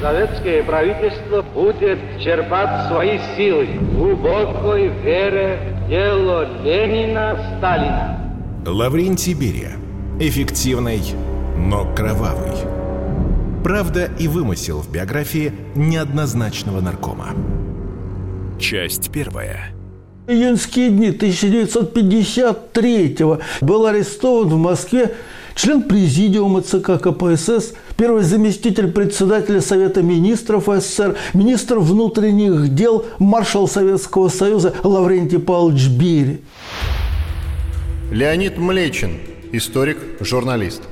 Советское правительство будет черпать свои силы в глубокой вере в дело Ленина, Сталина. Лаврентий Берия. Эффективный, но кровавый. Правда и вымысел в биографии неоднозначного наркома. Часть первая. Июньские дни 1953-го был арестован в Москве член президиума ЦК КПСС, первый заместитель председателя Совета министров СССР, министр внутренних дел, маршал Советского Союза Лаврентий Павлович Берия. Леонид Млечин, историк, журналист.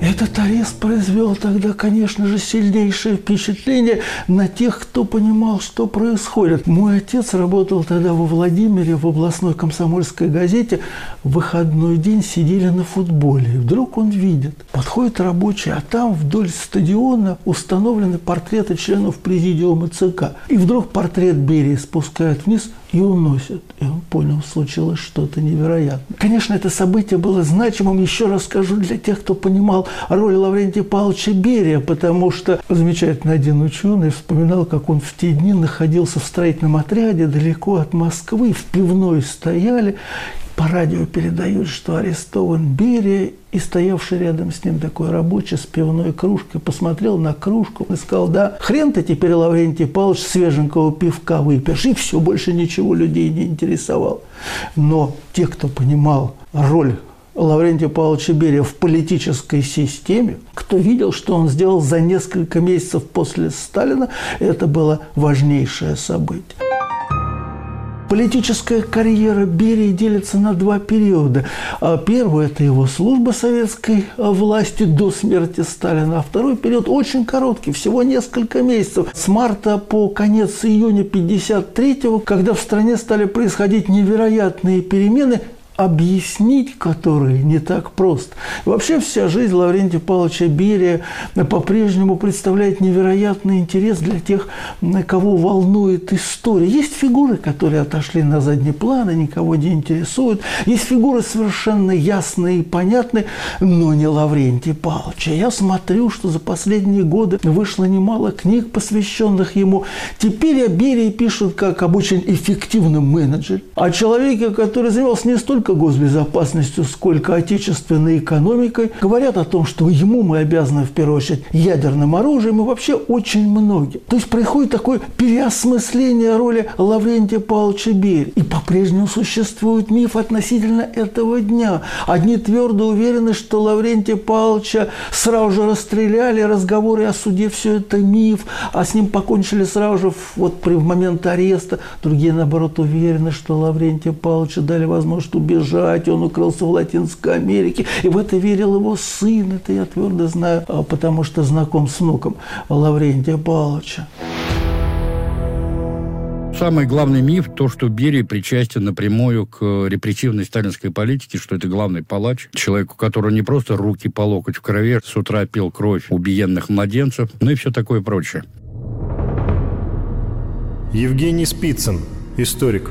Этот арест произвел тогда, конечно же, сильнейшее впечатление на тех, кто понимал, что происходит. Мой отец работал тогда во Владимире в областной комсомольской газете. В выходной день сидели на футболе. И вдруг он видит, подходит рабочий, а там вдоль стадиона установлены портреты членов президиума ЦК. И вдруг портрет Берии спускают вниз и уносят. И он понял, случилось что-то невероятное. Конечно, это событие было значимым, еще раз скажу, для тех, кто понимал роль Лаврентия Павловича Берия, потому что замечательно один ученый вспоминал, как он в те дни находился в строительном отряде далеко от Москвы, в пивной стояли, по радио передают, что арестован Берия, и стоявший рядом с ним такой рабочий с пивной кружкой посмотрел на кружку и сказал, да, хрен ты теперь, Лаврентий Павлович, свеженького пивка выпьешь, и все, больше ничего людей не интересовал. Но те, кто понимал роль Лаврентия Павловича Берия в политической системе, кто видел, что он сделал за несколько месяцев после Сталина, это было важнейшее событие. Политическая карьера Берии делится на два периода. А первый – это его служба советской власти до смерти Сталина. А второй период очень короткий, всего несколько месяцев. С марта по конец июня 1953 когда в стране стали происходить невероятные перемены, объяснить которые не так просто. Вообще вся жизнь Лаврентия Павловича Берия по-прежнему представляет невероятный интерес для тех, кого волнует история. Есть фигуры, которые отошли на задний план и никого не интересуют. Есть фигуры совершенно ясные и понятные, но не Лаврентий Павлович. Я смотрю, что за последние годы вышло немало книг, посвященных ему. Теперь о Берии пишут как об очень эффективном менеджере, о человеке, который занимался не столько столько госбезопасностью, сколько отечественной экономикой, говорят о том, что ему мы обязаны в первую очередь ядерным оружием и вообще очень многие. То есть происходит такое переосмысление роли Лаврентия Павловича Берия. И по-прежнему существует миф относительно этого дня. Одни твердо уверены, что Лаврентия Павловича сразу же расстреляли, разговоры о суде – все это миф, а с ним покончили сразу же вот при момент ареста. Другие, наоборот, уверены, что Лаврентия Павловича дали возможность убежать бежать, он укрылся в Латинской Америке. И в это верил его сын, это я твердо знаю, а, потому что знаком с внуком Лаврентия Павловича. Самый главный миф – то, что Берия причастен напрямую к репрессивной сталинской политике, что это главный палач, человек, у которого не просто руки по локоть в крови, с утра пил кровь убиенных младенцев, ну и все такое прочее. Евгений Спицын, историк,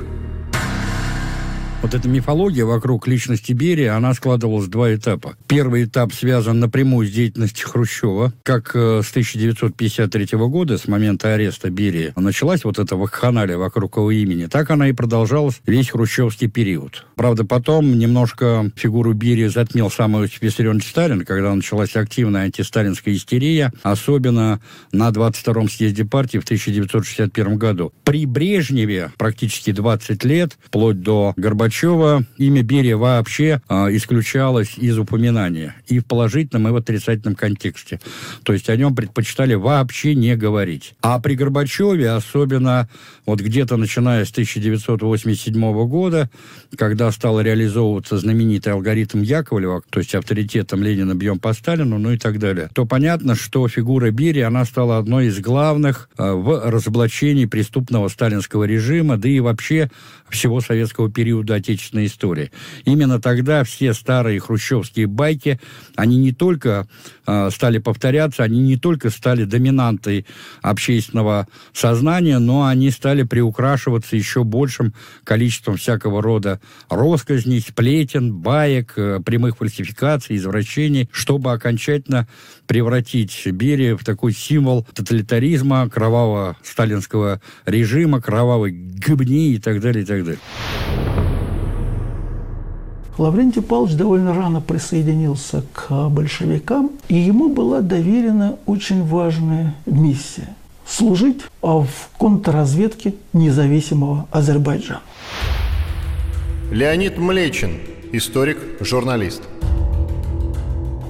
вот эта мифология вокруг личности Берия, она складывалась в два этапа. Первый этап связан напрямую с деятельностью Хрущева. Как э, с 1953 года, с момента ареста Берия, началась вот эта вакханалия вокруг его имени, так она и продолжалась весь хрущевский период. Правда, потом немножко фигуру Берия затмил сам Иосиф Сталин, когда началась активная антисталинская истерия, особенно на 22-м съезде партии в 1961 году. При Брежневе практически 20 лет, вплоть до Горбачева, Горбачева имя Берия вообще а, исключалось из упоминания и в положительном, и в отрицательном контексте. То есть о нем предпочитали вообще не говорить. А при Горбачеве, особенно вот где-то начиная с 1987 года, когда стал реализовываться знаменитый алгоритм Яковлева, то есть авторитетом Ленина бьем по Сталину, ну и так далее, то понятно, что фигура Берии, она стала одной из главных э, в разоблачении преступного сталинского режима, да и вообще всего советского периода отечественной истории. Именно тогда все старые хрущевские байки, они не только э, стали повторяться, они не только стали доминантой общественного сознания, но они стали приукрашиваться еще большим количеством всякого рода росказней, сплетен, баек, э, прямых фальсификаций, извращений, чтобы окончательно превратить Берия в такой символ тоталитаризма, кровавого сталинского режима, кровавой гыбни и так далее, и так далее. Лаврентий Павлович довольно рано присоединился к большевикам, и ему была доверена очень важная миссия – служить в контрразведке независимого Азербайджана. Леонид Млечин, историк, журналист –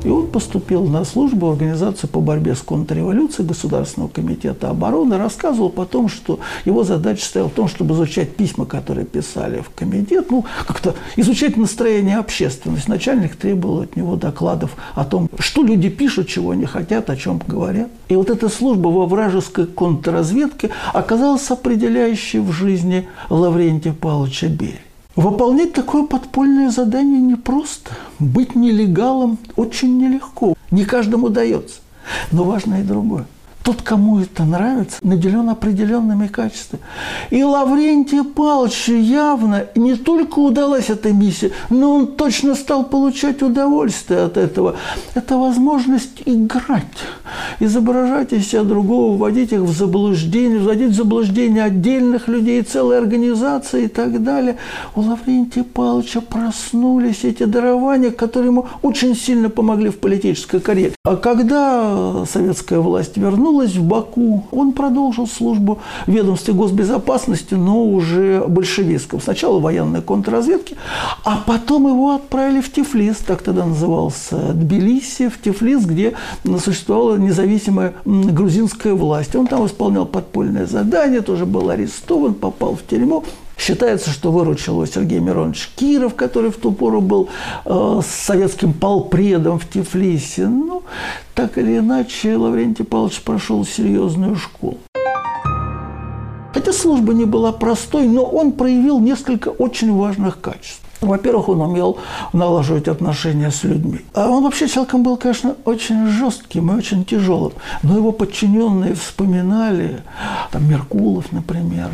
и он поступил на службу в Организацию по борьбе с контрреволюцией Государственного комитета обороны. Рассказывал потом, что его задача стояла в том, чтобы изучать письма, которые писали в комитет, ну, как-то изучать настроение общественности. Начальник требовал от него докладов о том, что люди пишут, чего они хотят, о чем говорят. И вот эта служба во вражеской контрразведке оказалась определяющей в жизни Лаврентия Павловича Берия. Выполнять такое подпольное задание непросто. Быть нелегалом очень нелегко. Не каждому дается. Но важно и другое – тот, кому это нравится, наделен определенными качествами. И Лаврентию Павловичу явно не только удалась эта миссия, но он точно стал получать удовольствие от этого. Это возможность играть, изображать из себя другого, вводить их в заблуждение, вводить в заблуждение отдельных людей, целой организации и так далее. У Лаврентия Павловича проснулись эти дарования, которые ему очень сильно помогли в политической карьере. А когда советская власть вернулась, вернулась в Баку. Он продолжил службу в ведомстве госбезопасности, но уже большевистском. Сначала военной контрразведки, а потом его отправили в Тифлис, так тогда назывался Тбилиси, в Тифлис, где существовала независимая грузинская власть. Он там исполнял подпольное задание, тоже был арестован, попал в тюрьму. Считается, что выручил его Сергей Миронович Киров, который в ту пору был э, советским полпредом в Тифлисе. Ну, так или иначе, Лаврентий Павлович прошел серьезную школу. Хотя служба не была простой, но он проявил несколько очень важных качеств. Во-первых, он умел налаживать отношения с людьми. А он вообще человеком был, конечно, очень жестким и очень тяжелым. Но его подчиненные вспоминали, там Меркулов, например,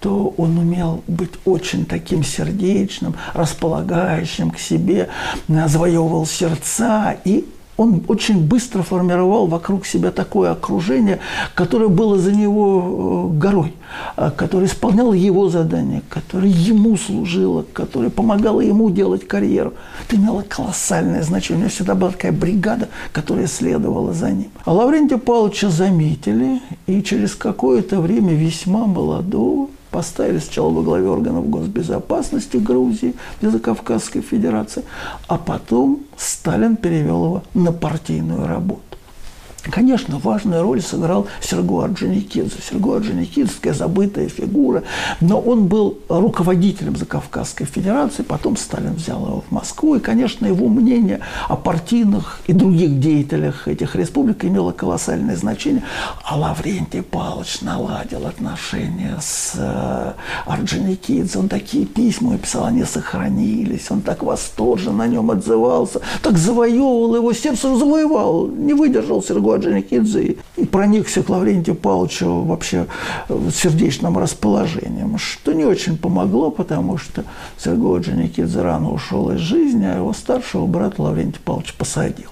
то он умел быть очень таким сердечным, располагающим к себе, завоевывал сердца и он очень быстро формировал вокруг себя такое окружение, которое было за него э, горой, а, которое исполняло его задания, которое ему служило, которое помогало ему делать карьеру. Это имело колоссальное значение. У него всегда была такая бригада, которая следовала за ним. А Лаврентия Павловича заметили, и через какое-то время весьма молодого поставили сначала во главе органов госбезопасности Грузии, Закавказской Федерации, а потом Сталин перевел его на партийную работу. Конечно, важную роль сыграл Серго Орджоникидзе. Серго Орджоникидзе – забытая фигура, но он был руководителем Закавказской Федерации, потом Сталин взял его в Москву, и, конечно, его мнение о партийных и других деятелях этих республик имело колоссальное значение. А Лаврентий Павлович наладил отношения с э, Орджоникидзе. Он такие письма писал, они сохранились, он так восторженно на нем отзывался, так завоевывал его, сердце завоевал, не выдержал Серго Орджоникидзе и проникся к Лаврентию Павловичу вообще сердечным расположением, что не очень помогло, потому что Серго Орджоникидзе рано ушел из жизни, а его старшего брата Лаврентий Павлович посадил.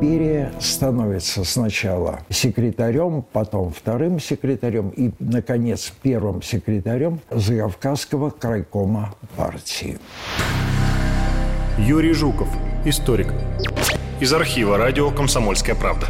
Берия становится сначала секретарем, потом вторым секретарем и, наконец, первым секретарем Закавказского крайкома партии. Юрий Жуков, историк из архива радио «Комсомольская правда».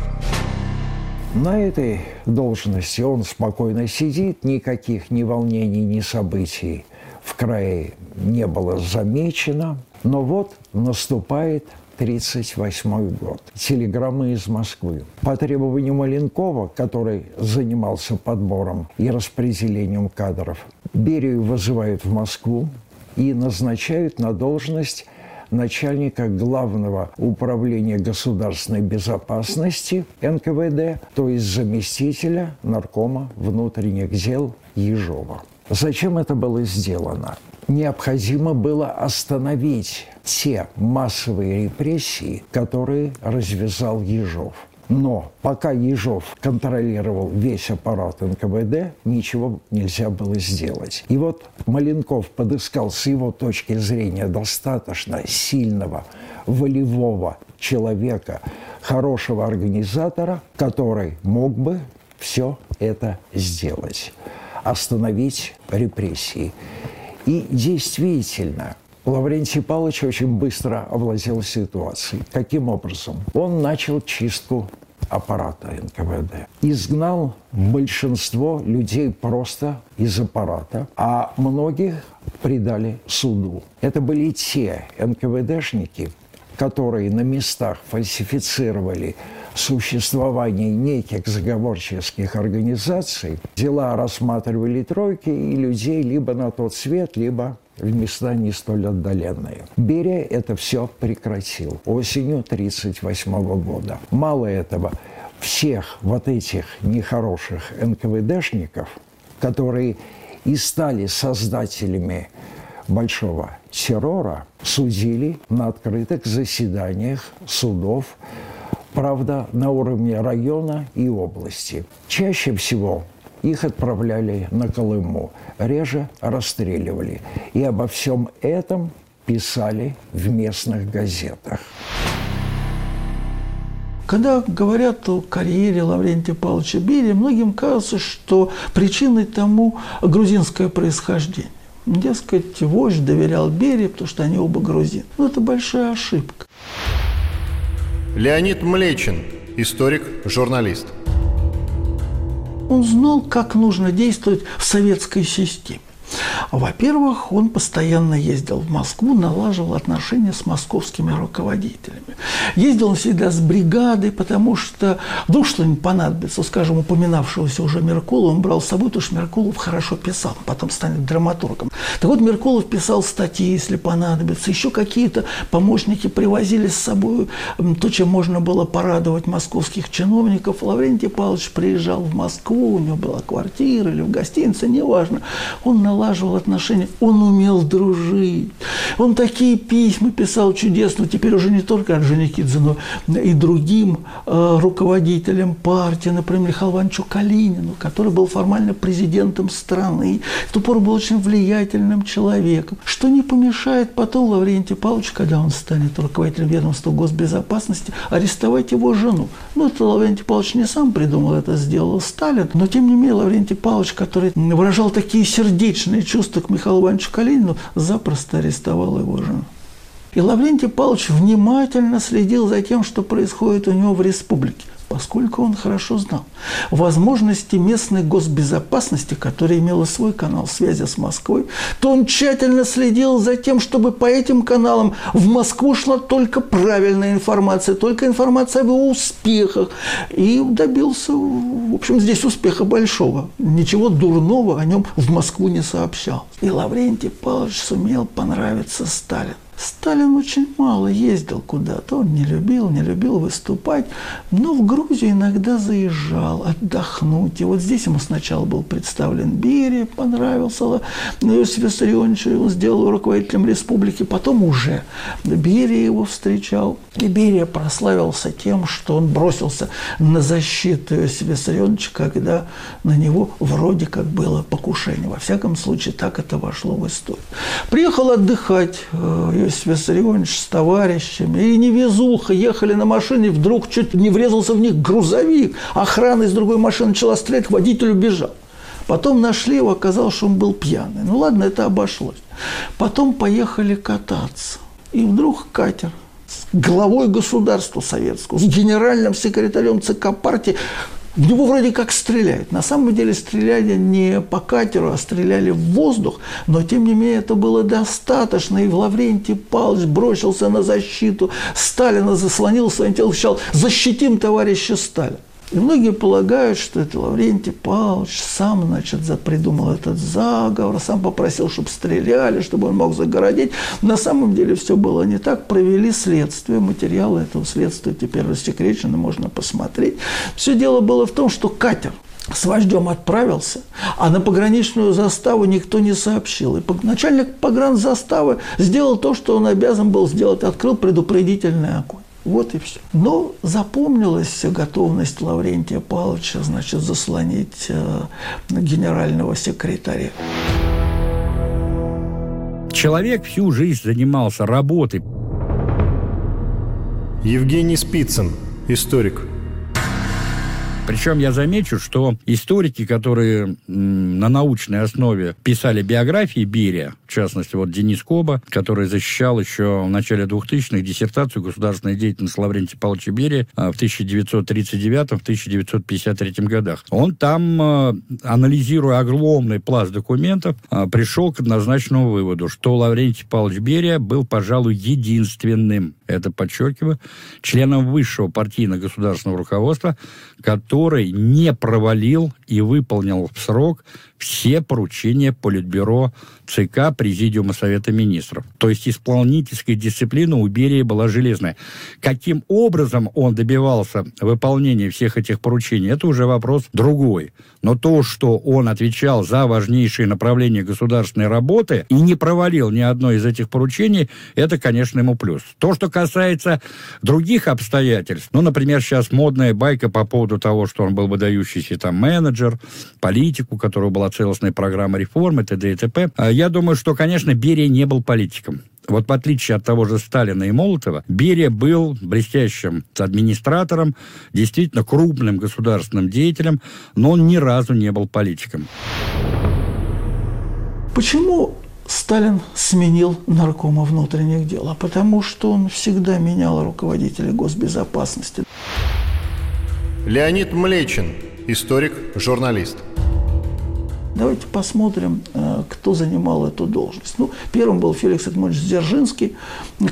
На этой должности он спокойно сидит, никаких ни волнений, ни событий в крае не было замечено. Но вот наступает 1938 год. Телеграммы из Москвы. По требованию Маленкова, который занимался подбором и распределением кадров, Берию вызывают в Москву и назначают на должность начальника Главного управления государственной безопасности НКВД, то есть заместителя наркома внутренних дел Ежова. Зачем это было сделано? Необходимо было остановить те массовые репрессии, которые развязал Ежов. Но пока Ежов контролировал весь аппарат НКВД, ничего нельзя было сделать. И вот Маленков подыскал с его точки зрения достаточно сильного, волевого человека, хорошего организатора, который мог бы все это сделать, остановить репрессии. И действительно, Лаврентий Павлович очень быстро овладел ситуацией. Каким образом? Он начал чистку аппарата НКВД. Изгнал большинство людей просто из аппарата, а многих предали суду. Это были те НКВДшники, которые на местах фальсифицировали существование неких заговорческих организаций, дела рассматривали тройки и людей либо на тот свет, либо в места не столь отдаленные. Берия это все прекратил осенью 1938 года. Мало этого, всех вот этих нехороших НКВДшников, которые и стали создателями большого террора, судили на открытых заседаниях судов, правда, на уровне района и области. Чаще всего их отправляли на Колыму, реже расстреливали. И обо всем этом писали в местных газетах. Когда говорят о карьере Лаврентия Павловича Берия, многим кажется, что причиной тому грузинское происхождение. Дескать, вождь доверял Берии, потому что они оба грузин. Но это большая ошибка. Леонид Млечин, историк, журналист. Он знал, как нужно действовать в советской системе. Во-первых, он постоянно ездил в Москву, налаживал отношения с московскими руководителями. Ездил он всегда с бригадой, потому что вдруг что-нибудь понадобится, скажем, упоминавшегося уже Меркулова, он брал с собой, потому что Меркулов хорошо писал, потом станет драматургом. Так вот, Меркулов писал статьи, если понадобится, еще какие-то помощники привозили с собой то, чем можно было порадовать московских чиновников. Лаврентий Павлович приезжал в Москву, у него была квартира или в гостинице, неважно. Он налаживал отношения, он умел дружить. Он такие письма писал чудесно, теперь уже не только Орджоникидзе, но и другим э, руководителям партии, например, Михаилу Ивановичу Калинину, который был формально президентом страны, в ту пору был очень влиятельным человеком, что не помешает потом Лаврентию Павловичу, когда он станет руководителем ведомства госбезопасности, арестовать его жену. Ну, это Лаврентий Павлович не сам придумал, это сделал Сталин, но тем не менее Лаврентий Павлович, который выражал такие сердечные личные чувства к Михаилу Ивановичу Калинину, запросто арестовал его жену. И Лаврентий Павлович внимательно следил за тем, что происходит у него в республике поскольку он хорошо знал возможности местной госбезопасности, которая имела свой канал связи с Москвой, то он тщательно следил за тем, чтобы по этим каналам в Москву шла только правильная информация, только информация об его успехах. И добился, в общем, здесь успеха большого. Ничего дурного о нем в Москву не сообщал. И Лаврентий Павлович сумел понравиться Сталину. Сталин очень мало ездил куда-то, он не любил, не любил выступать, но в Грузию иногда заезжал отдохнуть. И вот здесь ему сначала был представлен Берия, понравился Иосиф Виссарионович, он сделал руководителем республики, потом уже Берия его встречал. И Берия прославился тем, что он бросился на защиту Иосифа Виссарионовича, когда на него вроде как было покушение. Во всяком случае, так это вошло в историю. Приехал отдыхать э, Иосиф Виссарионович с товарищами, и невезуха, ехали на машине, вдруг чуть не врезался в них грузовик, охрана из другой машины начала стрелять, водитель убежал. Потом нашли его, оказалось, что он был пьяный. Ну ладно, это обошлось. Потом поехали кататься. И вдруг катер с главой государства советского, с генеральным секретарем ЦК партии В него вроде как стреляют. На самом деле стреляли не по катеру, а стреляли в воздух. Но, тем не менее, это было достаточно. И Лаврентий Павлович бросился на защиту Сталина, заслонил своим телом, «Защитим товарища Сталина!» И многие полагают, что это Лаврентий Павлович сам, значит, придумал этот заговор, сам попросил, чтобы стреляли, чтобы он мог загородить. На самом деле все было не так. Провели следствие, материалы этого следствия теперь рассекречены, можно посмотреть. Все дело было в том, что катер с вождем отправился, а на пограничную заставу никто не сообщил. И начальник погранзаставы сделал то, что он обязан был сделать, открыл предупредительный огонь. Вот и все. Но запомнилась готовность Лаврентия Павловича, значит, заслонить э, генерального секретаря. Человек всю жизнь занимался работой. Евгений Спицын, историк. Причем я замечу, что историки, которые на научной основе писали биографии Берия, в частности, вот Денис Коба, который защищал еще в начале 2000-х диссертацию государственной деятельности Лаврентия Павловича Берия а, в 1939-1953 годах. Он там, а, анализируя огромный пласт документов, а, пришел к однозначному выводу, что Лаврентий Павлович Берия был, пожалуй, единственным это подчеркиваю, членом высшего партийно-государственного руководства, который не провалил и выполнил в срок все поручения Политбюро ЦК Президиума Совета Министров. То есть исполнительская дисциплина у Берии была железная. Каким образом он добивался выполнения всех этих поручений, это уже вопрос другой. Но то, что он отвечал за важнейшие направления государственной работы и не провалил ни одно из этих поручений, это, конечно, ему плюс. То, что касается других обстоятельств, ну, например, сейчас модная байка по поводу того, что он был выдающийся там менеджер, политик, у которого была целостная программа реформы, т.д. и т.п. А я думаю, что, конечно, Берия не был политиком. Вот в отличие от того же Сталина и Молотова, Берия был блестящим администратором, действительно крупным государственным деятелем, но он ни разу не был политиком. Почему Сталин сменил наркома внутренних дел? А потому что он всегда менял руководителя госбезопасности. Леонид Млечин, историк, журналист. Давайте посмотрим, э, кто занимал эту должность. Ну, первым был Феликс Эдмонович Дзержинский,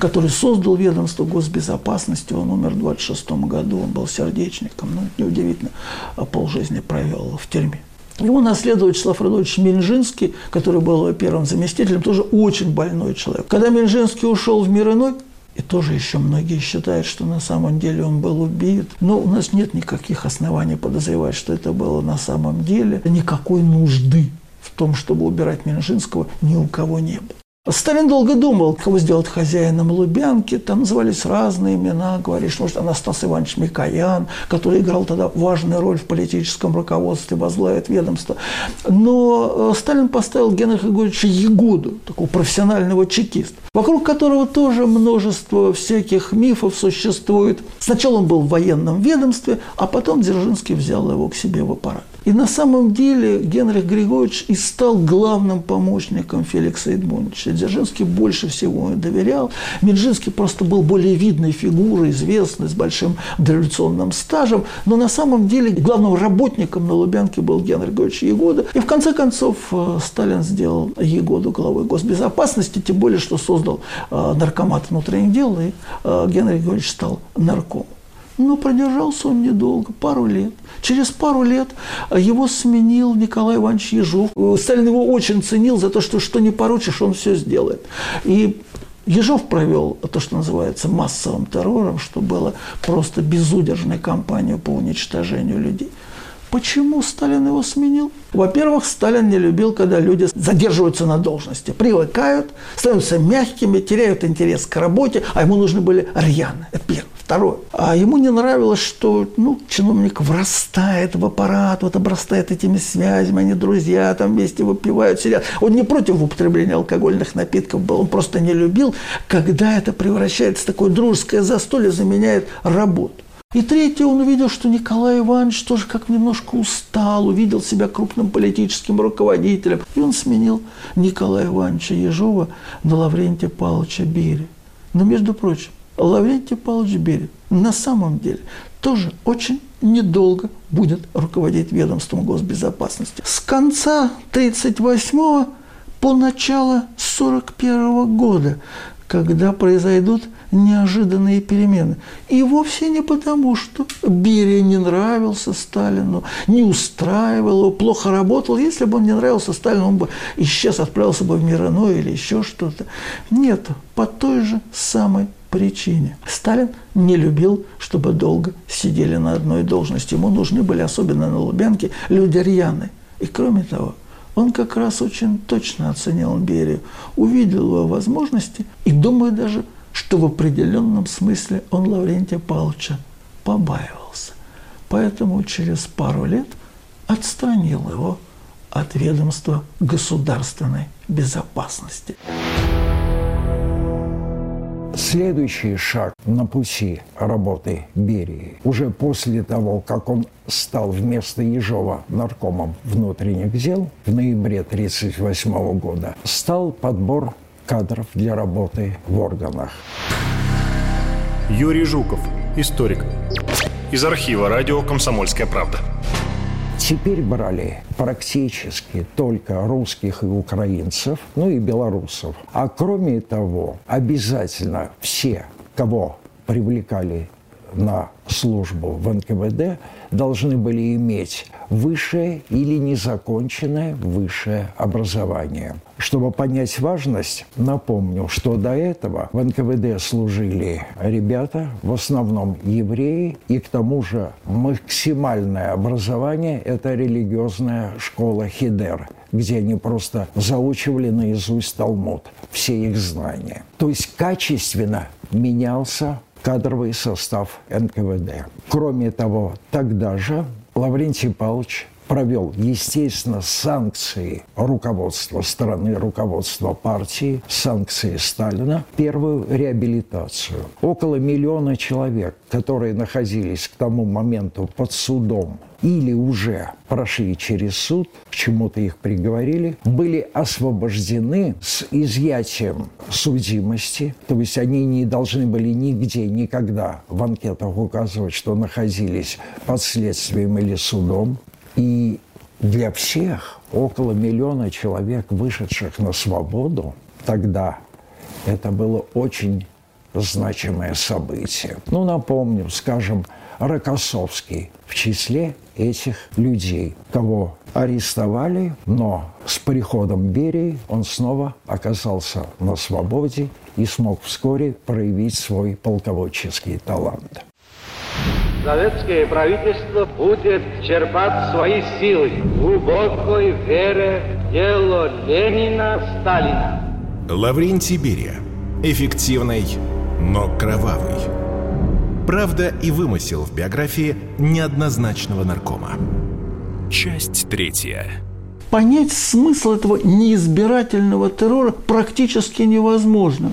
который создал ведомство госбезопасности. Он умер в 26 году, он был сердечником. Ну, неудивительно, а полжизни провел в тюрьме. Его наследовал Вячеслав Радович Минжинский, который был его первым заместителем, тоже очень больной человек. Когда Минжинский ушел в мир иной, и тоже еще многие считают, что на самом деле он был убит. Но у нас нет никаких оснований подозревать, что это было на самом деле. Никакой нужды в том, чтобы убирать Минжинского, ни у кого не было. Сталин долго думал, кого сделать хозяином Лубянки. Там назывались разные имена. Говоришь, может, Анастас Иванович Микоян, который играл тогда важную роль в политическом руководстве, возглавит ведомство. Но э, Сталин поставил Генриха Григорьевича Ягоду, такого профессионального чекиста, вокруг которого тоже множество всяких мифов существует. Сначала он был в военном ведомстве, а потом Дзержинский взял его к себе в аппарат. И на самом деле Генрих Григорьевич и стал главным помощником Феликса Эдмундовича. Дзержинский больше всего доверял. Минжинский просто был более видной фигурой, известной, с большим дореволюционным стажем. Но на самом деле главным работником на Лубянке был Генрих Григорьевич Егода. И в конце концов э, Сталин сделал Егоду главой госбезопасности, тем более, что создал э, наркомат внутренних дел, и э, Генрих Григорьевич стал наркомом. Но продержался он недолго, пару лет. Через пару лет его сменил Николай Иванович Ежов. Сталин его очень ценил за то, что что не поручишь, он все сделает. И Ежов провел то, что называется массовым террором, что было просто безудержной кампанией по уничтожению людей. Почему Сталин его сменил? Во-первых, Сталин не любил, когда люди задерживаются на должности, привыкают, становятся мягкими, теряют интерес к работе, а ему нужны были рьяны. Это первое. Второе. А ему не нравилось, что ну, чиновник врастает в аппарат, вот обрастает этими связями, они друзья, там вместе выпивают, сидят. Он не против употребления алкогольных напитков был, он просто не любил, когда это превращается в такое дружеское застолье, заменяет работу. И третье, он увидел, что Николай Иванович тоже как немножко устал, увидел себя крупным политическим руководителем. И он сменил Николая Ивановича Ежова на Лаврентия Павловича Берия. Но, между прочим, Лаврентий Павлович Берия на самом деле тоже очень недолго будет руководить ведомством госбезопасности. С конца 1938 по начало 1941 года, когда произойдут неожиданные перемены. И вовсе не потому, что Берия не нравился Сталину, не устраивал его, плохо работал. Если бы он не нравился Сталину, он бы исчез, отправился бы в мир иной или еще что-то. Нет, по той же самой причине. Сталин не любил, чтобы долго сидели на одной должности. Ему нужны были, особенно на Лубянке, люди рьяные. И кроме того, он как раз очень точно оценил Берию, увидел его возможности и, думаю, даже что в определенном смысле он Лаврентия Павловича побаивался. Поэтому через пару лет отстранил его от ведомства государственной безопасности. Следующий шаг на пути работы Берии, уже после того, как он стал вместо Ежова наркомом внутренних дел в ноябре 1938 года, стал подбор кадров для работы в органах. Юрий Жуков, историк. Из архива радио «Комсомольская правда». Теперь брали практически только русских и украинцев, ну и белорусов. А кроме того, обязательно все, кого привлекали на службу в НКВД, должны были иметь высшее или незаконченное высшее образование. Чтобы понять важность, напомню, что до этого в НКВД служили ребята, в основном евреи, и к тому же максимальное образование – это религиозная школа Хидер, где они просто заучивали наизусть Талмуд, все их знания. То есть качественно менялся кадровый состав НКВД. Кроме того, тогда же Лаврентий Павлович провел, естественно, санкции руководства страны, руководства партии, санкции Сталина, первую реабилитацию. Около миллиона человек, которые находились к тому моменту под судом или уже прошли через суд, к чему-то их приговорили, были освобождены с изъятием судимости, то есть они не должны были нигде, никогда в анкетах указывать, что находились под следствием или судом. И для всех, около миллиона человек, вышедших на свободу, тогда это было очень значимое событие. Ну, напомню, скажем, Рокоссовский в числе этих людей, кого арестовали, но с приходом Берии он снова оказался на свободе и смог вскоре проявить свой полководческий талант. Советское правительство будет черпать свои силы в глубокой вере в дело Ленина, Сталина. Лаврентий Берия. Эффективный, но кровавый. Правда и вымысел в биографии неоднозначного наркома. Часть третья. Понять смысл этого неизбирательного террора практически невозможно.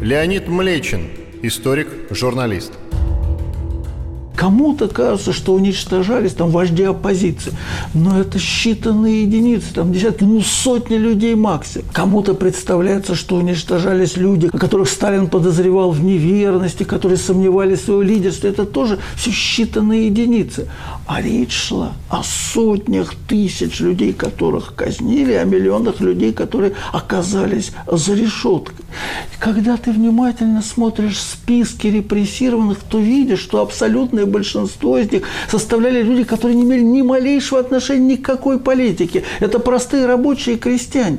Леонид Млечин, историк, журналист. Кому-то кажется, что уничтожались там вожди оппозиции, но это считанные единицы, там десятки, ну сотни людей максимум. Кому-то представляется, что уничтожались люди, которых Сталин подозревал в неверности, которые сомневались в своем лидерстве. Это тоже все считанные единицы. А речь шла о сотнях тысяч людей, которых казнили, о миллионах людей, которые оказались за решеткой. Когда ты внимательно смотришь списки репрессированных, то видишь, что абсолютное большинство из них составляли люди, которые не имели ни малейшего отношения ни к какой политике. Это простые рабочие и крестьяне.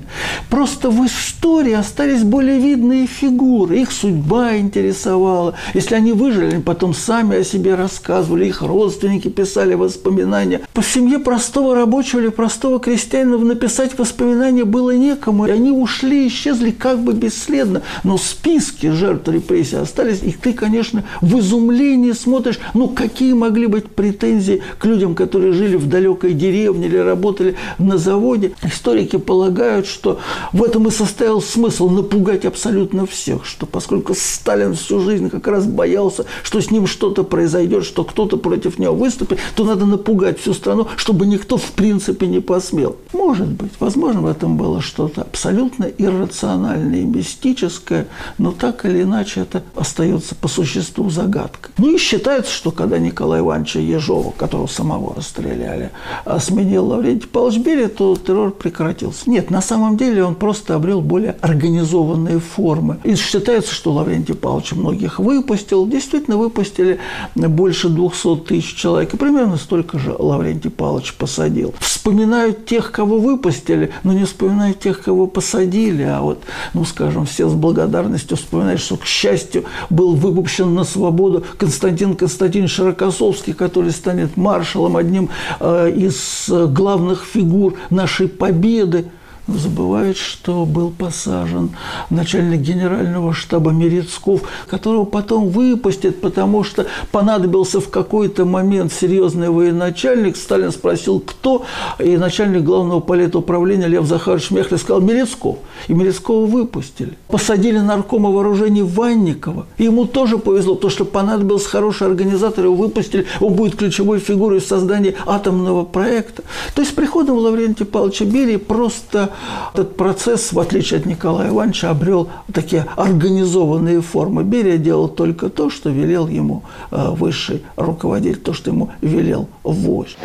Просто в истории остались более видные фигуры. Их судьба интересовала. Если они выжили, потом сами о себе рассказывали. Их родственники писали воспоминания. По семье простого рабочего или простого крестьянина написать воспоминания было некому. И они ушли, исчезли как бы бесследно. Но списки жертв репрессий остались. И ты, конечно, в изумлении смотришь, ну, какие могли быть претензии к людям, которые жили в далекой деревне или работали на заводе. Историки полагают, что в этом и состоял смысл напугать абсолютно всех, что поскольку Сталин всю жизнь как раз боялся, что с ним что-то произойдет, что кто-то против него выступит, то надо напугать всю страну, чтобы никто в принципе не посмел. Может быть, возможно, в этом было что-то абсолютно иррациональное и мистическое, но так или иначе это остается по существу загадкой. Ну и считается, что когда Николая Ивановича Ежова, которого самого расстреляли, а, сменил Лаврентий Павлович Берия, то террор прекратился. Нет, на самом деле он просто обрел более организованные формы. И считается, что Лаврентий Павлович многих выпустил. Действительно, выпустили больше 200 тысяч человек. И примерно столько же Лаврентий Павлович посадил. Вспоминают тех, кого выпустили, но не вспоминают тех, кого посадили. А вот, ну, скажем, все с благодарностью вспоминают, что, к счастью, был выпущен на свободу Константин Константинович Рокоссовский, который станет маршалом, одним э, из главных фигур нашей победы но забывает, что был посажен начальник генерального штаба Мерецков, которого потом выпустят, потому что понадобился в какой-то момент серьезный военачальник. Сталин спросил, кто, и начальник главного политуправления Лев Захарович Мехлев сказал Мерецков. И Мерецкого выпустили. Посадили наркома вооружений Ванникова. И ему тоже повезло, потому что понадобился хороший организатор, его выпустили, он будет ключевой фигурой в создании атомного проекта. То есть с приходом Лаврентия Павловича Берии просто этот процесс, в отличие от Николая Ивановича, обрел такие организованные формы. Берия делал только то, что велел ему э, высший руководитель, то, что ему велел вождь.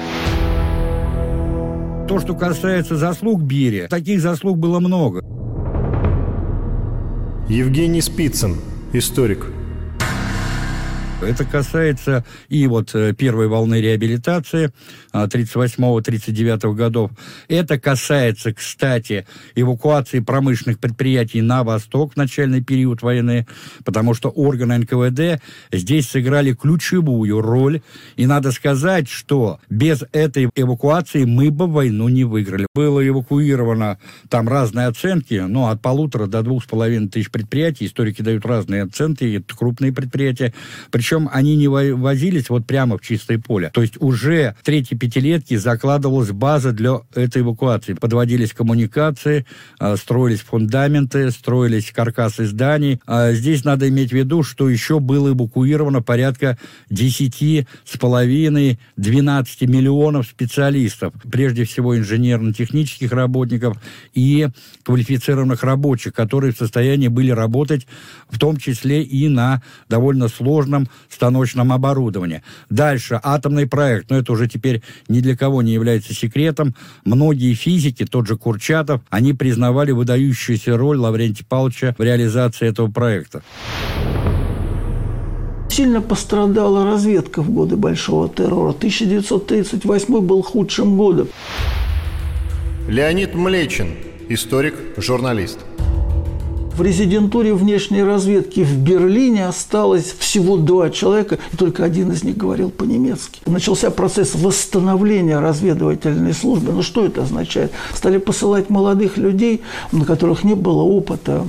То, что касается заслуг Берия, таких заслуг было много. Евгений Спицын, историк – это касается и вот э, первой волны реабилитации 38-39 а, годов. Это касается, кстати, эвакуации промышленных предприятий на восток в начальный период войны, потому что органы НКВД здесь сыграли ключевую роль. И надо сказать, что без этой эвакуации мы бы войну не выиграли. Было эвакуировано там разные оценки, ну, от полутора до двух с половиной тысяч предприятий. Историки дают разные оценки, это крупные предприятия. Причем причем они не возились вот прямо в чистое поле. То есть уже в третьей пятилетке закладывалась база для этой эвакуации. Подводились коммуникации, а, строились фундаменты, строились каркасы зданий. А здесь надо иметь в виду, что еще было эвакуировано порядка 10 с половиной 12 миллионов специалистов. Прежде всего инженерно-технических работников и квалифицированных рабочих, которые в состоянии были работать в том числе и на довольно сложном станочном оборудовании. Дальше атомный проект, но это уже теперь ни для кого не является секретом. Многие физики, тот же Курчатов, они признавали выдающуюся роль Лаврентия Павловича в реализации этого проекта. Сильно пострадала разведка в годы Большого террора. 1938 был худшим годом. Леонид Млечин, историк, журналист. В резидентуре внешней разведки в Берлине осталось всего два человека, и только один из них говорил по-немецки. Начался процесс восстановления разведывательной службы. Ну что это означает? Стали посылать молодых людей, на которых не было опыта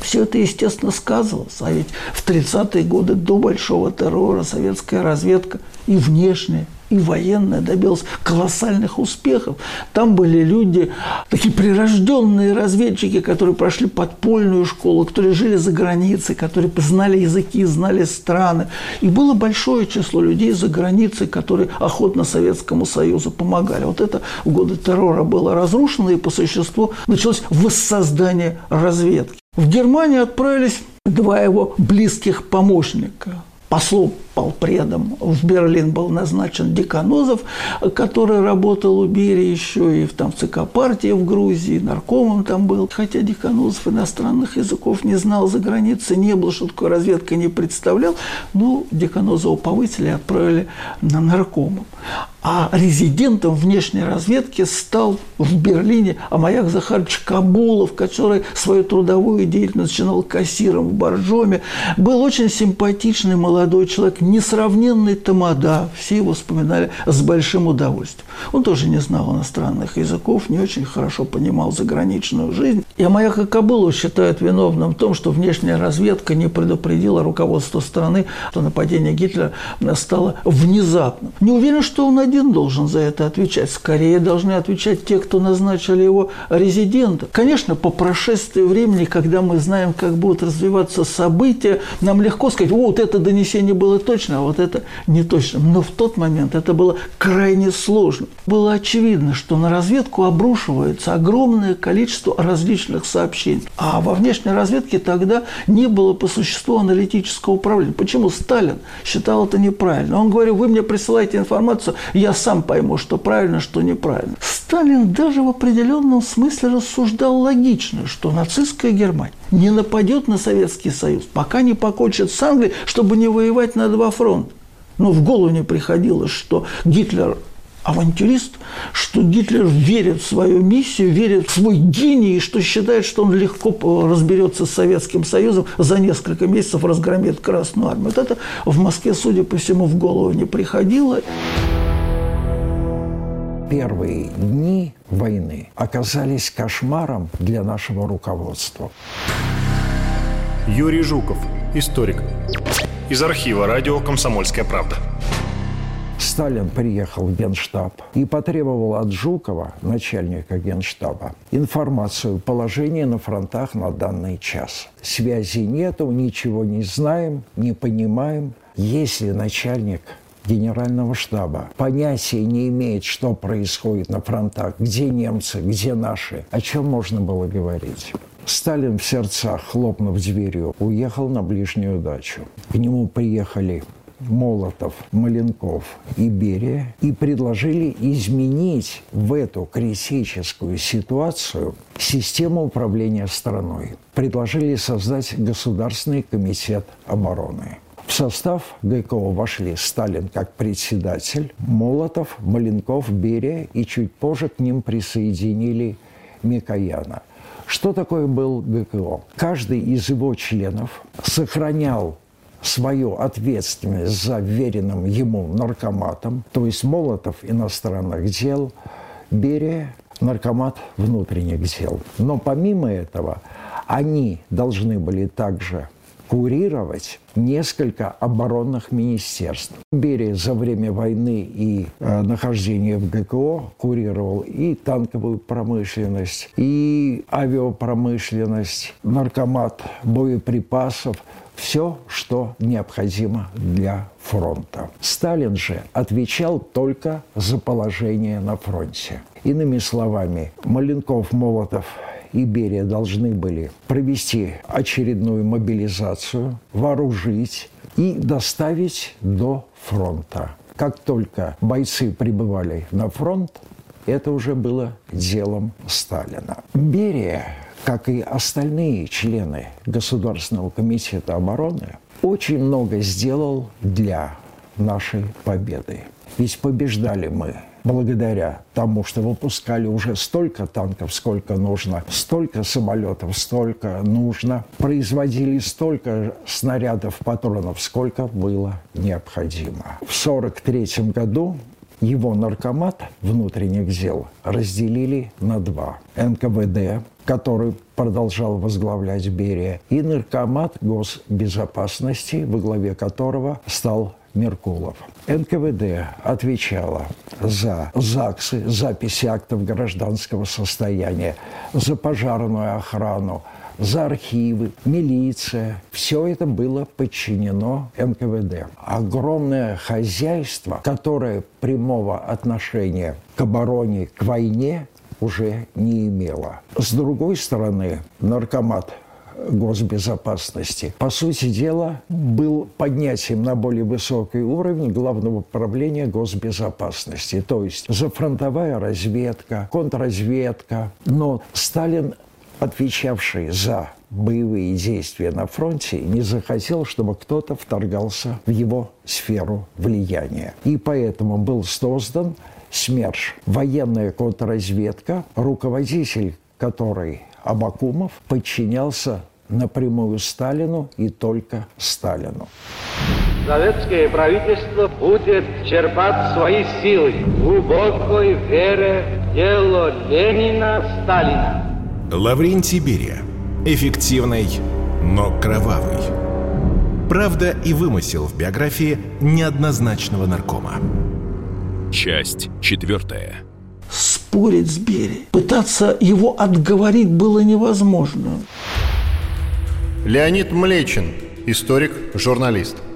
все это, естественно, сказывалось. А ведь в 30-е годы до Большого террора советская разведка и внешняя, и военная добилась колоссальных успехов. Там были люди, такие прирожденные разведчики, которые прошли подпольную школу, которые жили за границей, которые знали языки, знали страны. И было большое число людей за границей, которые охотно Советскому Союзу помогали. Вот это в годы террора было разрушено, и по существу началось воссоздание разведки. В Германию отправились два его близких помощника послом полпредом в Берлин был назначен Деканозов, который работал у Берии еще и в, там, в ЦК партии в Грузии, наркомом там был. Хотя Деканозов иностранных языков не знал, за границей не был, что такое разведка не представлял, но Деканозова повысили и отправили на наркомом. А резидентом внешней разведки стал в Берлине Амаяк Захарович Кабулов, который свою трудовую деятельность начинал кассиром в Боржоме. Был очень симпатичный молодой человек, несравненный тамада. Все его вспоминали с большим удовольствием. Он тоже не знал иностранных языков, не очень хорошо понимал заграничную жизнь. И Амаяка Кабулова считают виновным в том, что внешняя разведка не предупредила руководство страны, что нападение Гитлера стало внезапным. Не уверен, что он один один должен за это отвечать. Скорее должны отвечать те, кто назначили его резидентом. Конечно, по прошествии времени, когда мы знаем, как будут развиваться события, нам легко сказать, вот это донесение было точно, а вот это не точно. Но в тот момент это было крайне сложно. Было очевидно, что на разведку обрушивается огромное количество различных сообщений. А во внешней разведке тогда не было по существу аналитического управления. Почему Сталин считал это неправильно? Он говорил, вы мне присылаете информацию, я сам пойму, что правильно, что неправильно. Сталин даже в определенном смысле рассуждал логично, что нацистская Германия не нападет на Советский Союз, пока не покончит с Англией, чтобы не воевать на два фронта. Но в голову не приходилось, что Гитлер авантюрист, что Гитлер верит в свою миссию, верит в свой гений, что считает, что он легко разберется с Советским Союзом, за несколько месяцев разгромит Красную Армию. Вот это в Москве, судя по всему, в голову не приходило. Первые дни войны оказались кошмаром для нашего руководства. Юрий Жуков, историк. Из архива радио «Комсомольская правда». Сталин приехал в Генштаб и потребовал от Жукова, начальника Генштаба, информацию положения на фронтах на данный час. Связи нету, ничего не знаем, не понимаем. Если начальник генерального штаба понятия не имеет, что происходит на фронтах, где немцы, где наши, о чем можно было говорить. Сталин в сердцах, хлопнув дверью, уехал на ближнюю дачу. К нему приехали Молотов, Маленков и Берия и предложили изменить в эту критическую ситуацию систему управления страной. Предложили создать Государственный комитет обороны. В состав ГКО вошли Сталин как председатель, Молотов, Маленков, Берия и чуть позже к ним присоединили Микояна. Что такое был ГКО? Каждый из его членов сохранял свою ответственность за веренным ему наркоматом, то есть Молотов иностранных дел, Берия наркомат внутренних дел. Но помимо этого они должны были также курировать несколько оборонных министерств. Берия за время войны и э, нахождения в ГКО курировал и танковую промышленность, и авиапромышленность, наркомат боеприпасов, все, что необходимо для фронта. Сталин же отвечал только за положение на фронте. Иными словами, Маленков, Молотов и Берия должны были провести очередную мобилизацию, вооружить и доставить до фронта. Как только бойцы прибывали на фронт, это уже было делом Сталина. Берия, как и остальные члены Государственного комитета обороны, очень много сделал для нашей победы. Ведь побеждали мы благодаря тому, что выпускали уже столько танков, сколько нужно, столько самолетов, столько нужно, производили столько снарядов, патронов, сколько было необходимо. В 1943 году его наркомат внутренних дел разделили на два. НКВД, который продолжал возглавлять Берия, и наркомат госбезопасности, во главе которого стал Меркулов. НКВД отвечала за ЗАГСы, записи актов гражданского состояния, за пожарную охрану, за архивы, милиция. Все это было подчинено НКВД. Огромное хозяйство, которое прямого отношения к обороне, к войне уже не имело. С другой стороны, наркомат госбезопасности, по сути дела, был поднятием на более высокий уровень Главного управления госбезопасности. То есть зафронтовая разведка, контрразведка. Но Сталин, отвечавший за боевые действия на фронте, не захотел, чтобы кто-то вторгался в его сферу влияния. И поэтому был создан СМЕРШ, военная контрразведка, руководитель которой Абакумов подчинялся напрямую Сталину и только Сталину. Советское правительство будет черпать свои силы в глубокой вере в дело Ленина Сталина. Лаврентий Берия. Эффективный, но кровавый. Правда и вымысел в биографии неоднозначного наркома. Часть четвертая. Спорить с Берией, пытаться его отговорить было невозможно. Леонид Млечин, историк, журналист –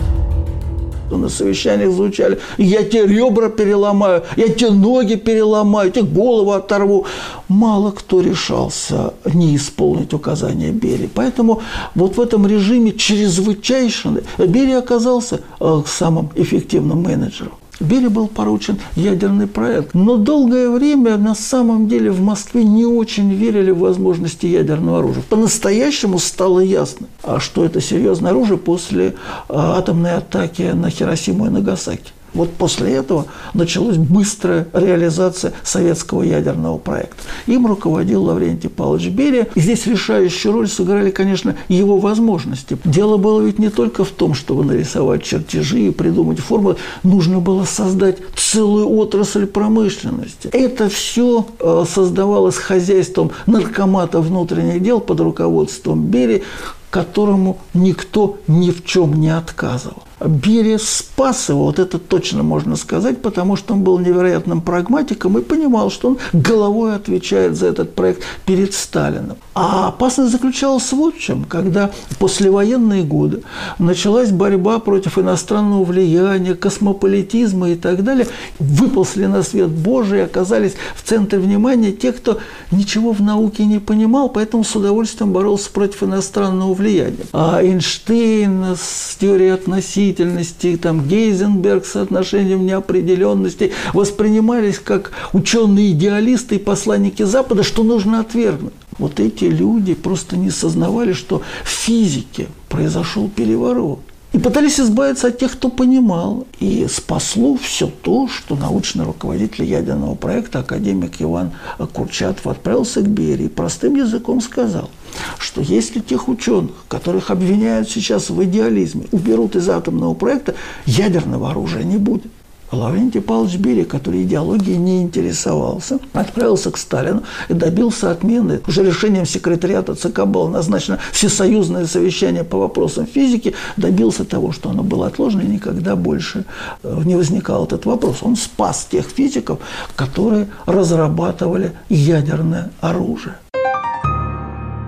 на совещаниях звучали, я тебе ребра переломаю, я тебе ноги переломаю, тебе голову оторву. Мало кто решался не исполнить указания Берии. Поэтому вот в этом режиме чрезвычайшего Берия оказался э, самым эффективным менеджером. Бере был поручен ядерный проект. Но долгое время на самом деле в Москве не очень верили в возможности ядерного оружия. По-настоящему стало ясно, а что это серьезное оружие после а, атомной атаки на Хиросиму и Нагасаки. Вот после этого началась быстрая реализация советского ядерного проекта. Им руководил Лаврентий Павлович Берия. И здесь решающую роль сыграли, конечно, его возможности. Дело было ведь не только в том, чтобы нарисовать чертежи и придумать формулы. Нужно было создать целую отрасль промышленности. Это все э, создавалось хозяйством наркомата внутренних дел под руководством Берии, которому никто ни в чем не отказывал. Берия спас его, вот это точно можно сказать, потому что он был невероятным прагматиком и понимал, что он головой отвечает за этот проект перед Сталином. А опасность заключалась вот в чем, когда послевоенные годы началась борьба против иностранного влияния, космополитизма и так далее, выползли на свет Божий, оказались в центре внимания те, кто ничего в науке не понимал, поэтому с удовольствием боролся против иностранного влияния. А Эйнштейн с теорией относительности относительности, там, Гейзенберг с отношением неопределенности воспринимались как ученые-идеалисты и посланники Запада, что нужно отвергнуть. Вот эти люди просто не сознавали, что в физике произошел переворот. И пытались избавиться от тех, кто понимал. И спасло все то, что научный руководитель ядерного проекта, академик Иван Курчатов, отправился к Берии и простым языком сказал, что если тех ученых, которых обвиняют сейчас в идеализме, уберут из атомного проекта, ядерного оружия не будет. Лаврентий Павлович Берия, который идеологией не интересовался, отправился к Сталину и добился отмены. Уже решением секретариата ЦК было назначено всесоюзное совещание по вопросам физики, добился того, что оно было отложено, и никогда больше э, не возникал этот вопрос. Он спас тех физиков, которые разрабатывали ядерное оружие.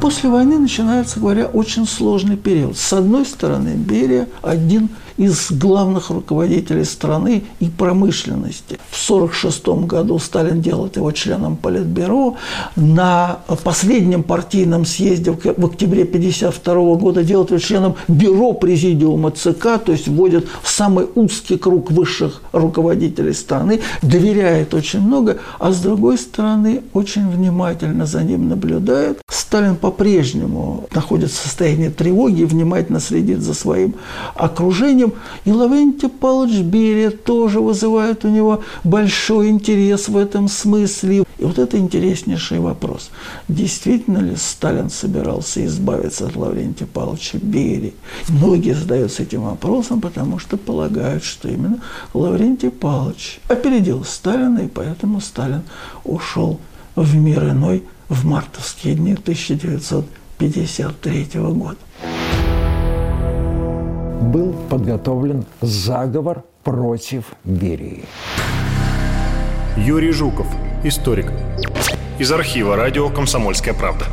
После войны начинается, говоря, очень сложный период. С одной стороны, Берия один из главных руководителей страны и промышленности. В 1946 году Сталин делает его членом Политбюро. На последнем партийном съезде в октябре 1952 года делает его членом Бюро Президиума ЦК, то есть вводит в самый узкий круг высших руководителей страны, доверяет очень много, а с другой стороны очень внимательно за ним наблюдает. Сталин по-прежнему находится в состоянии тревоги внимательно следит за своим окружением, другим. И Лаврентий Павлович Берия тоже вызывает у него большой интерес в этом смысле. И вот это интереснейший вопрос. Действительно ли Сталин собирался избавиться от Лаврентия Павловича Берии? Многие задаются этим вопросом, потому что полагают, что именно Лаврентий Павлович опередил Сталина, и поэтому Сталин ушел в мир иной в мартовские дни 1953 года был подготовлен заговор против Берии. Юрий Жуков, историк. Из архива радио «Комсомольская правда».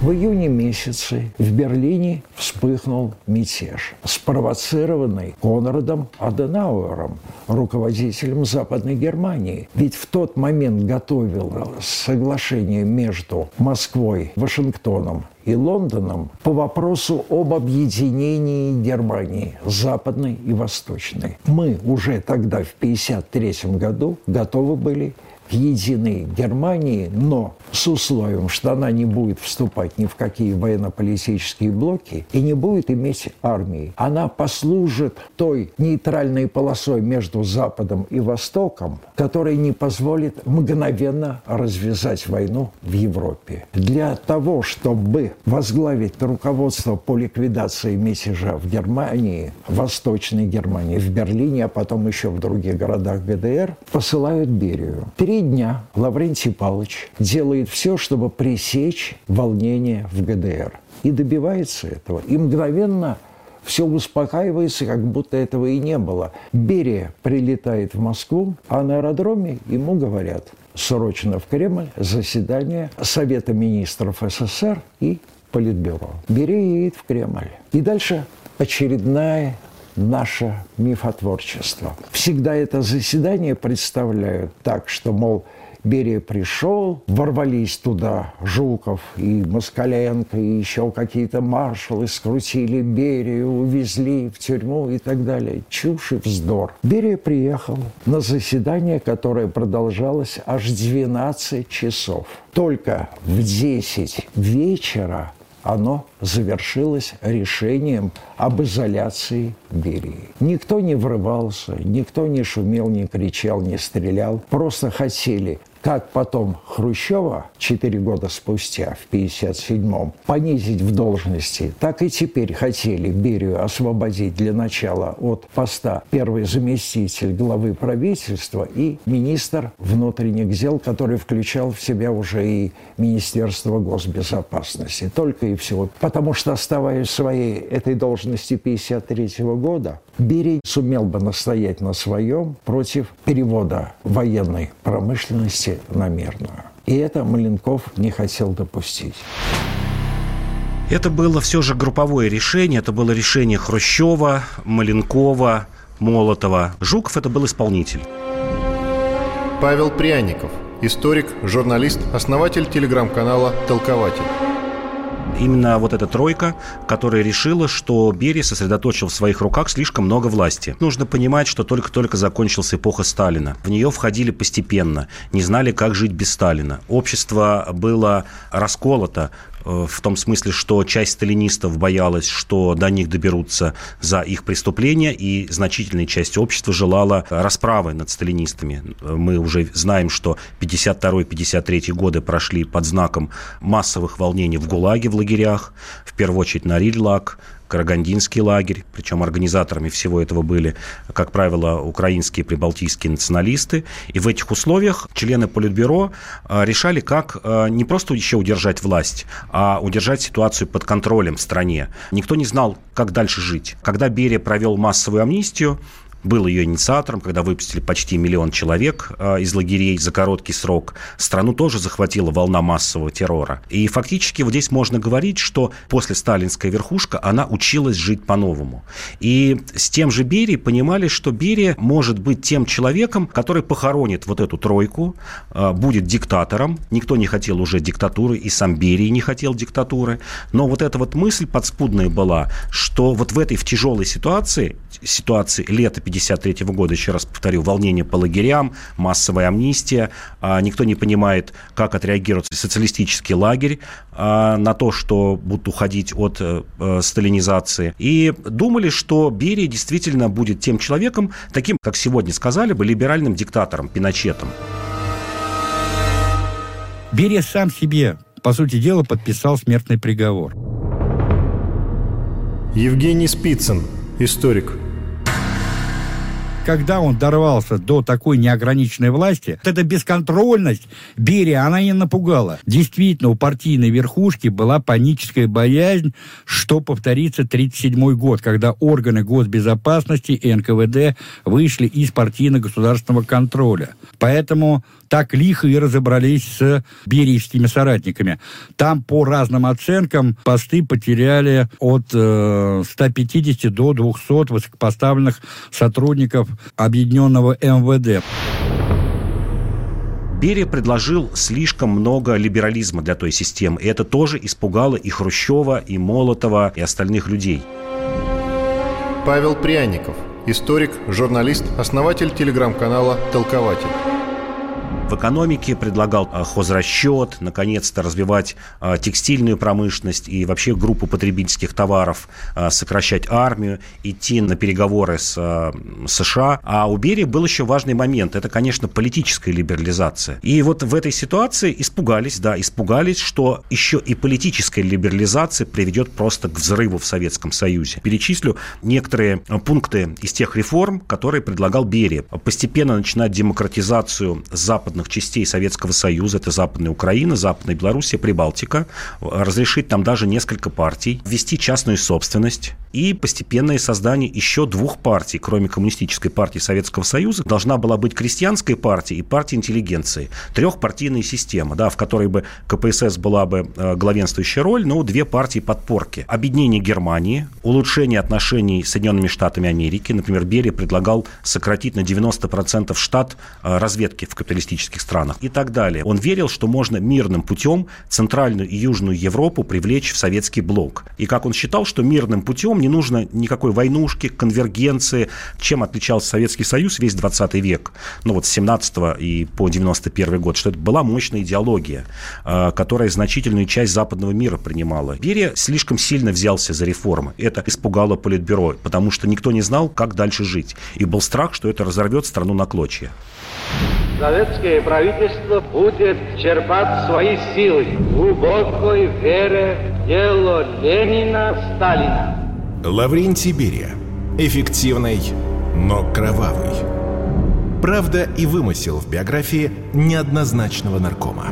В июне месяце в Берлине вспыхнул мятеж, спровоцированный Конрадом Аденауэром, руководителем Западной Германии. Ведь в тот момент готовилось соглашение между Москвой, Вашингтоном и Лондоном по вопросу об объединении Германии, западной и восточной. Мы уже тогда, в 1953 году, готовы были единой Германии, но с условием, что она не будет вступать ни в какие военно-политические блоки и не будет иметь армии. Она послужит той нейтральной полосой между Западом и Востоком, которая не позволит мгновенно развязать войну в Европе. Для того, чтобы возглавить руководство по ликвидации мятежа в Германии, Восточной Германии, в Берлине, а потом еще в других городах ГДР, посылают Берию. Три дня Лаврентий Павлович делает все, чтобы пресечь волнение в ГДР. И добивается этого. И мгновенно все успокаивается, как будто этого и не было. Берия прилетает в Москву, а на аэродроме ему говорят срочно в Кремль заседание Совета министров СССР и Политбюро. Берия едет в Кремль. И дальше очередная наше мифотворчество. Всегда это заседание представляют так, что, мол, Берия пришел, ворвались туда Жуков и Москаленко, и еще какие-то маршалы, скрутили Берию, увезли в тюрьму и так далее. Чушь и вздор. Берия приехал на заседание, которое продолжалось аж 12 часов. Только в 10 вечера оно завершилось решением об изоляции Берии. Никто не врывался, никто не шумел, не кричал, не стрелял. Просто хотели как потом Хрущева четыре года спустя, в 1957-м, понизить в должности, так и теперь хотели Берию освободить для начала от поста первый заместитель главы правительства и министр внутренних дел, который включал в себя уже и Министерство госбезопасности. Только и всего. Потому что, оставаясь своей этой должности 1953 года, Берий сумел бы настоять на своем против перевода военной промышленности на мирную. И это Маленков не хотел допустить. Это было все же групповое решение. Это было решение Хрущева, Маленкова, Молотова. Жуков это был исполнитель. Павел Пряников, историк, журналист, основатель телеграм-канала «Толкователь» именно вот эта тройка, которая решила, что Берия сосредоточил в своих руках слишком много власти. Нужно понимать, что только-только закончилась эпоха Сталина. В нее входили постепенно, не знали, как жить без Сталина. Общество было расколото в том смысле, что часть сталинистов боялась, что до них доберутся за их преступления, и значительная часть общества желала расправы над сталинистами. Мы уже знаем, что 52-53 годы прошли под знаком массовых волнений в ГУЛАГе в лагерях, в первую очередь на Рильлак, Карагандинский лагерь, причем организаторами всего этого были, как правило, украинские прибалтийские националисты. И в этих условиях члены Политбюро а, решали, как а, не просто еще удержать власть, а удержать ситуацию под контролем в стране. Никто не знал, как дальше жить. Когда Берия провел массовую амнистию, был ее инициатором, когда выпустили почти миллион человек э, из лагерей за короткий срок. Страну тоже захватила волна массового террора. И фактически вот здесь можно говорить, что после сталинская верхушка, она училась жить по-новому. И с тем же Берией понимали, что Берия может быть тем человеком, который похоронит вот эту тройку, э, будет диктатором. Никто не хотел уже диктатуры, и сам Берия не хотел диктатуры. Но вот эта вот мысль подспудная была, что вот в этой в тяжелой ситуации, ситуации лета 1953 года, еще раз повторю, волнение по лагерям, массовая амнистия. А, никто не понимает, как отреагирует социалистический лагерь а, на то, что будут уходить от э, э, сталинизации. И думали, что Берия действительно будет тем человеком, таким, как сегодня сказали бы, либеральным диктатором, Пиночетом. Берия сам себе, по сути дела, подписал смертный приговор. Евгений Спицын, историк, когда он дорвался до такой неограниченной власти, вот эта бесконтрольность Берия, она не напугала. Действительно, у партийной верхушки была паническая боязнь, что повторится 1937 год, когда органы госбезопасности и НКВД вышли из партийно-государственного контроля. Поэтому так лихо и разобрались с бериевскими соратниками. Там по разным оценкам посты потеряли от э, 150 до 200 высокопоставленных сотрудников объединенного МВД. Берия предложил слишком много либерализма для той системы, и это тоже испугало и Хрущева, и Молотова, и остальных людей. Павел Пряников, историк, журналист, основатель телеграм-канала «Толкователь» в экономике, предлагал а, хозрасчет, наконец-то развивать а, текстильную промышленность и вообще группу потребительских товаров, а, сокращать армию, идти на переговоры с США. А у Берии был еще важный момент. Это, конечно, политическая либерализация. И вот в этой ситуации испугались, да, испугались, что еще и политическая либерализация приведет просто к взрыву в Советском Союзе. Перечислю некоторые пункты из тех реформ, которые предлагал Берия. Постепенно начинать демократизацию западных западных частей Советского Союза, это Западная Украина, Западная Белоруссия, Прибалтика, разрешить там даже несколько партий, ввести частную собственность, и постепенное создание еще двух партий, кроме коммунистической партии Советского Союза, должна была быть крестьянская партия и партия интеллигенции. Трехпартийная система, да, в которой бы КПСС была бы э, главенствующая роль, но две партии подпорки. Объединение Германии, улучшение отношений с Соединенными Штатами Америки. Например, Берия предлагал сократить на 90% штат э, разведки в капиталистических странах и так далее. Он верил, что можно мирным путем Центральную и Южную Европу привлечь в советский блок. И как он считал, что мирным путем не нужно никакой войнушки, конвергенции, чем отличался Советский Союз весь 20 век, ну вот с 17 и по 91 год, что это была мощная идеология, э, которая значительную часть западного мира принимала. Берия слишком сильно взялся за реформы. Это испугало Политбюро, потому что никто не знал, как дальше жить. И был страх, что это разорвет страну на клочья. Советское правительство будет черпать свои силы в глубокой вере в дело Ленина, Сталина. Лаврентий Берия. Эффективный, но кровавый. Правда и вымысел в биографии неоднозначного наркома.